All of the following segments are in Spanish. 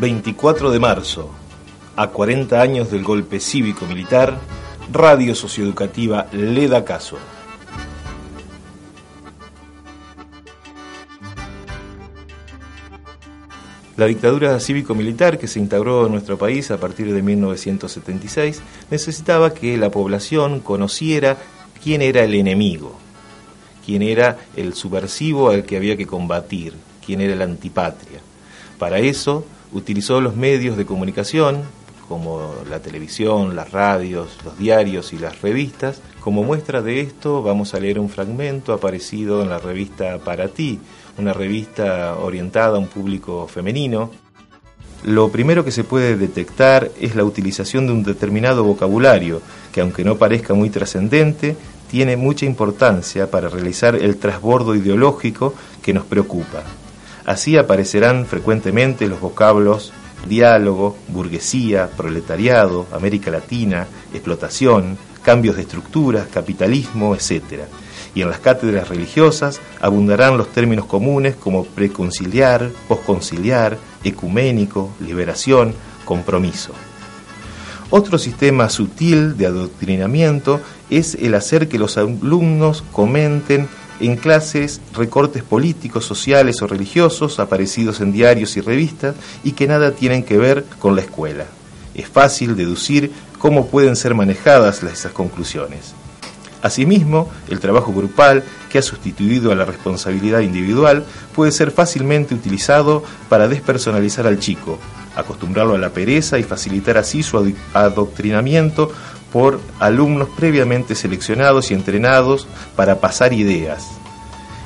24 de marzo, a 40 años del golpe cívico-militar, Radio Socioeducativa le da caso. La dictadura cívico-militar que se instauró en nuestro país a partir de 1976 necesitaba que la población conociera quién era el enemigo, quién era el subversivo al que había que combatir, quién era el antipatria. Para eso utilizó los medios de comunicación, como la televisión, las radios, los diarios y las revistas. Como muestra de esto vamos a leer un fragmento aparecido en la revista Para ti, una revista orientada a un público femenino. Lo primero que se puede detectar es la utilización de un determinado vocabulario, que aunque no parezca muy trascendente, tiene mucha importancia para realizar el trasbordo ideológico que nos preocupa. Así aparecerán frecuentemente los vocablos diálogo, burguesía, proletariado, América Latina, explotación, cambios de estructuras, capitalismo, etc. Y en las cátedras religiosas abundarán los términos comunes como preconciliar, posconciliar, ecuménico, liberación, compromiso. Otro sistema sutil de adoctrinamiento es el hacer que los alumnos comenten en clases recortes políticos, sociales o religiosos aparecidos en diarios y revistas y que nada tienen que ver con la escuela. Es fácil deducir cómo pueden ser manejadas esas conclusiones. Asimismo, el trabajo grupal, que ha sustituido a la responsabilidad individual, puede ser fácilmente utilizado para despersonalizar al chico, acostumbrarlo a la pereza y facilitar así su adoctrinamiento por alumnos previamente seleccionados y entrenados para pasar ideas.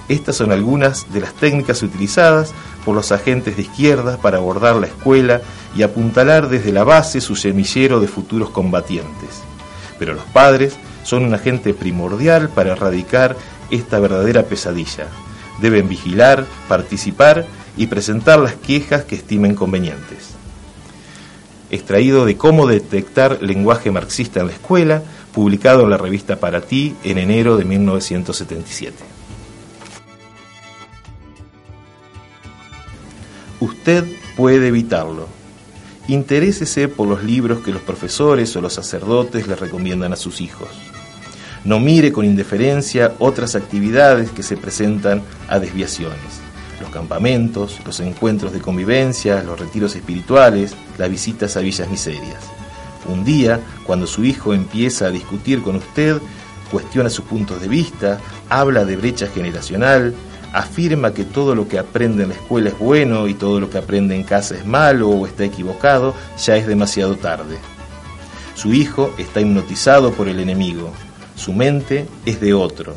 Estas son algunas de las técnicas utilizadas por los agentes de izquierda para abordar la escuela y apuntalar desde la base su semillero de futuros combatientes. Pero los padres son un agente primordial para erradicar esta verdadera pesadilla. Deben vigilar, participar y presentar las quejas que estimen convenientes extraído de Cómo detectar lenguaje marxista en la escuela, publicado en la revista Para ti en enero de 1977. Usted puede evitarlo. Interésese por los libros que los profesores o los sacerdotes le recomiendan a sus hijos. No mire con indiferencia otras actividades que se presentan a desviaciones los campamentos, los encuentros de convivencia, los retiros espirituales, las visitas a villas miserias. Un día, cuando su hijo empieza a discutir con usted, cuestiona sus puntos de vista, habla de brecha generacional, afirma que todo lo que aprende en la escuela es bueno y todo lo que aprende en casa es malo o está equivocado, ya es demasiado tarde. Su hijo está hipnotizado por el enemigo, su mente es de otro,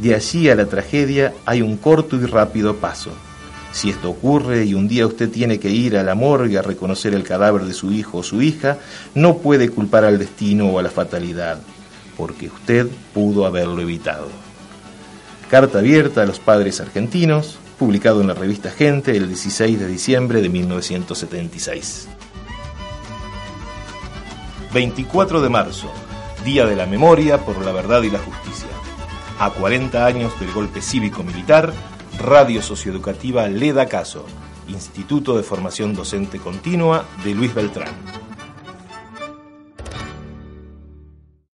de allí a la tragedia hay un corto y rápido paso. Si esto ocurre y un día usted tiene que ir a la morgue a reconocer el cadáver de su hijo o su hija, no puede culpar al destino o a la fatalidad, porque usted pudo haberlo evitado. Carta abierta a los padres argentinos, publicado en la revista Gente el 16 de diciembre de 1976. 24 de marzo, Día de la Memoria por la Verdad y la Justicia a 40 años del golpe cívico-militar, Radio Socioeducativa Le da Caso, Instituto de Formación Docente Continua de Luis Beltrán.